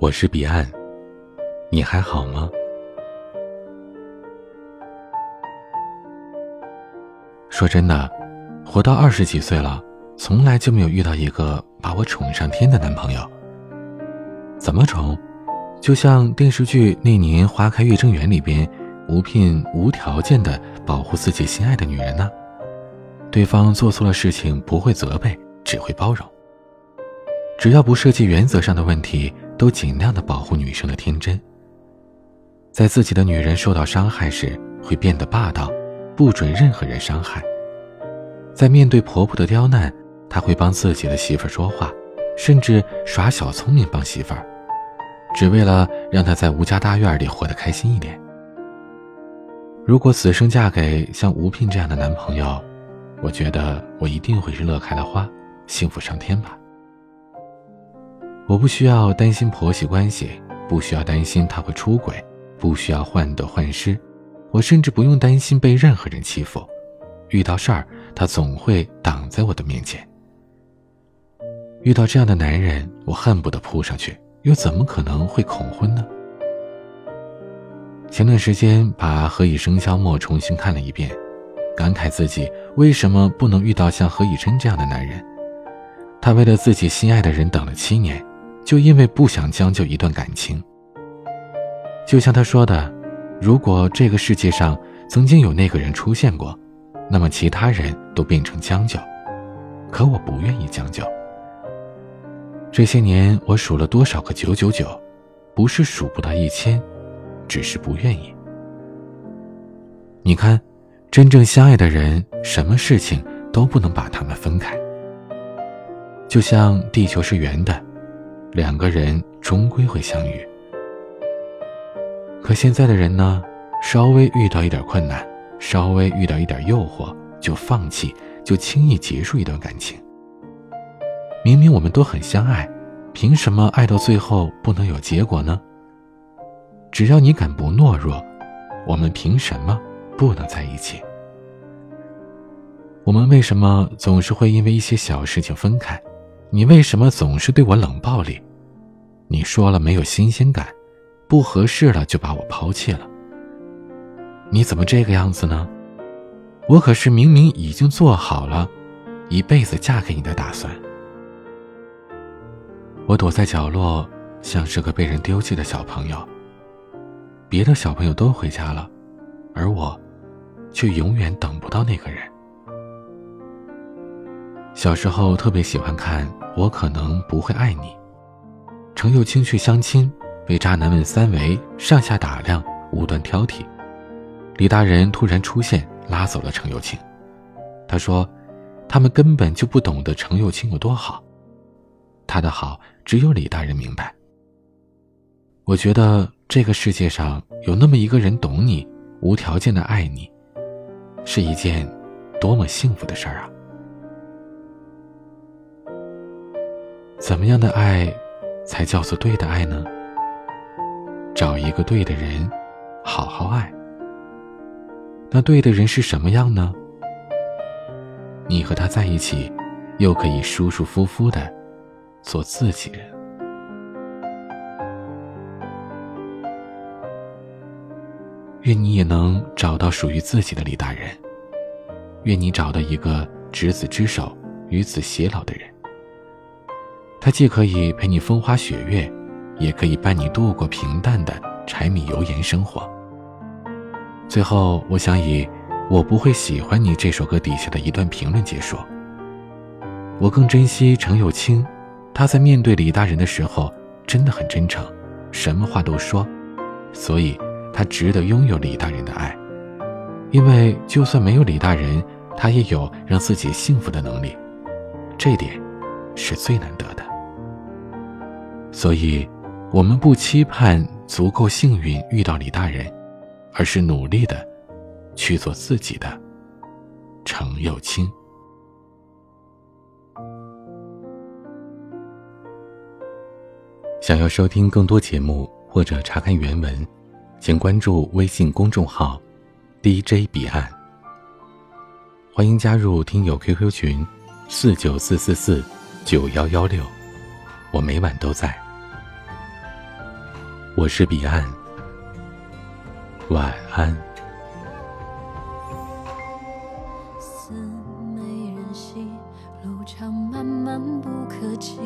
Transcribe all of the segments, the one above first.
我是彼岸，你还好吗？说真的，活到二十几岁了，从来就没有遇到一个把我宠上天的男朋友。怎么宠？就像电视剧《那年花开月正圆》里边，吴聘无条件的保护自己心爱的女人呢。对方做错了事情，不会责备，只会包容。只要不涉及原则上的问题。都尽量的保护女生的天真。在自己的女人受到伤害时，会变得霸道，不准任何人伤害。在面对婆婆的刁难，他会帮自己的媳妇儿说话，甚至耍小聪明帮媳妇儿，只为了让她在吴家大院里活得开心一点。如果此生嫁给像吴聘这样的男朋友，我觉得我一定会是乐开了花，幸福上天吧。我不需要担心婆媳关系，不需要担心他会出轨，不需要患得患失，我甚至不用担心被任何人欺负。遇到事儿，他总会挡在我的面前。遇到这样的男人，我恨不得扑上去，又怎么可能会恐婚呢？前段时间把《何以笙箫默》重新看了一遍，感慨自己为什么不能遇到像何以琛这样的男人。他为了自己心爱的人等了七年。就因为不想将就一段感情，就像他说的：“如果这个世界上曾经有那个人出现过，那么其他人都变成将就。可我不愿意将就。这些年我数了多少个九九九，不是数不到一千，只是不愿意。你看，真正相爱的人，什么事情都不能把他们分开。就像地球是圆的。”两个人终归会相遇，可现在的人呢？稍微遇到一点困难，稍微遇到一点诱惑，就放弃，就轻易结束一段感情。明明我们都很相爱，凭什么爱到最后不能有结果呢？只要你敢不懦弱，我们凭什么不能在一起？我们为什么总是会因为一些小事情分开？你为什么总是对我冷暴力？你说了没有新鲜感，不合适了就把我抛弃了。你怎么这个样子呢？我可是明明已经做好了一辈子嫁给你的打算。我躲在角落，像是个被人丢弃的小朋友。别的小朋友都回家了，而我，却永远等不到那个人。小时候特别喜欢看《我可能不会爱你》。程又青去相亲，被渣男们三围上下打量，无端挑剔。李大人突然出现，拉走了程又青。他说：“他们根本就不懂得程又青有多好，他的好只有李大人明白。”我觉得这个世界上有那么一个人懂你，无条件的爱你，是一件多么幸福的事儿啊！怎么样的爱？才叫做对的爱呢。找一个对的人，好好爱。那对的人是什么样呢？你和他在一起，又可以舒舒服服的做自己人。愿你也能找到属于自己的李大人。愿你找到一个执子之手，与子偕老的人。他既可以陪你风花雪月，也可以伴你度过平淡的柴米油盐生活。最后，我想以“我不会喜欢你”这首歌底下的一段评论结束。我更珍惜程又青，他在面对李大人的时候真的很真诚，什么话都说，所以他值得拥有李大人的爱。因为就算没有李大人，他也有让自己幸福的能力，这点是最难得的。所以，我们不期盼足够幸运遇到李大人，而是努力的去做自己的程又青。想要收听更多节目或者查看原文，请关注微信公众号 “DJ 彼岸”。欢迎加入听友 QQ 群：四九四四四九幺幺六。我每晚都在。我是彼岸，晚安。似美人兮，路长漫漫不可及，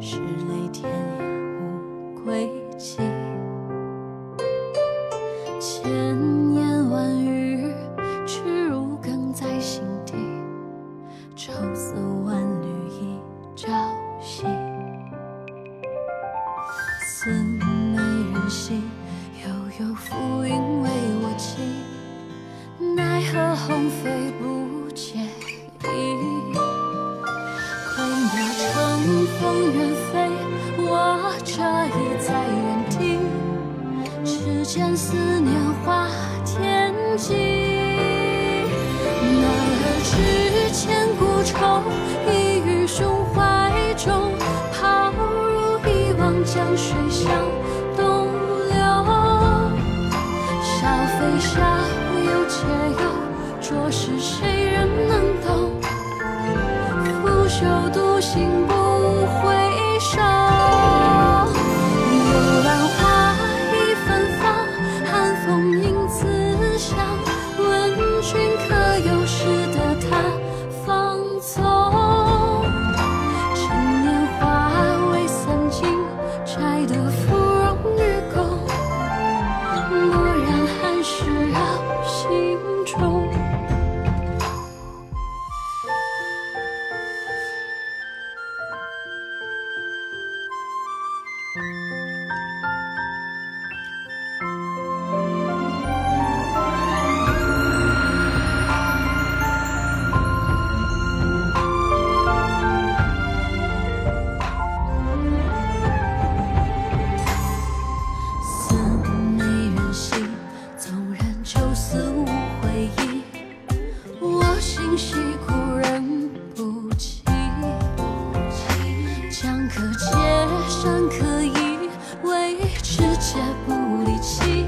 是泪天涯无归期。夕。似美人兮，悠悠浮云为我寄，奈何鸿飞不解意。归鸟乘风远飞，我这已在原地，只见思念化天际。男儿知千古愁，一语胸江水向东流。笑非笑，忧且忧，浊世谁人能懂？拂袖独行不可借，山可移，为持节不离弃。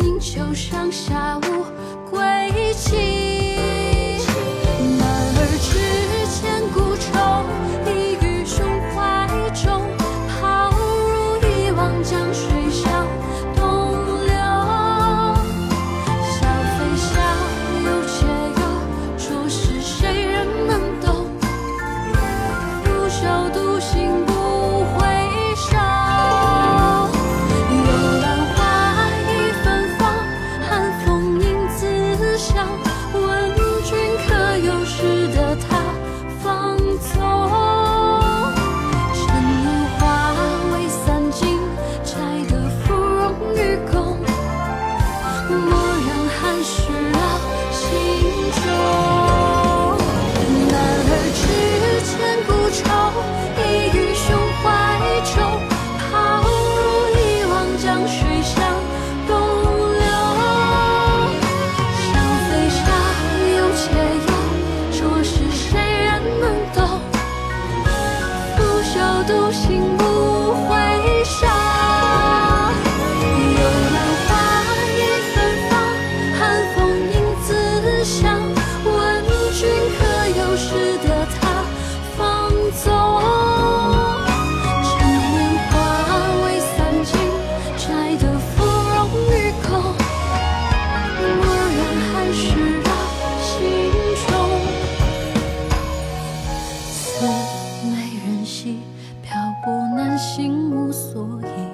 宁求上下无归期。所以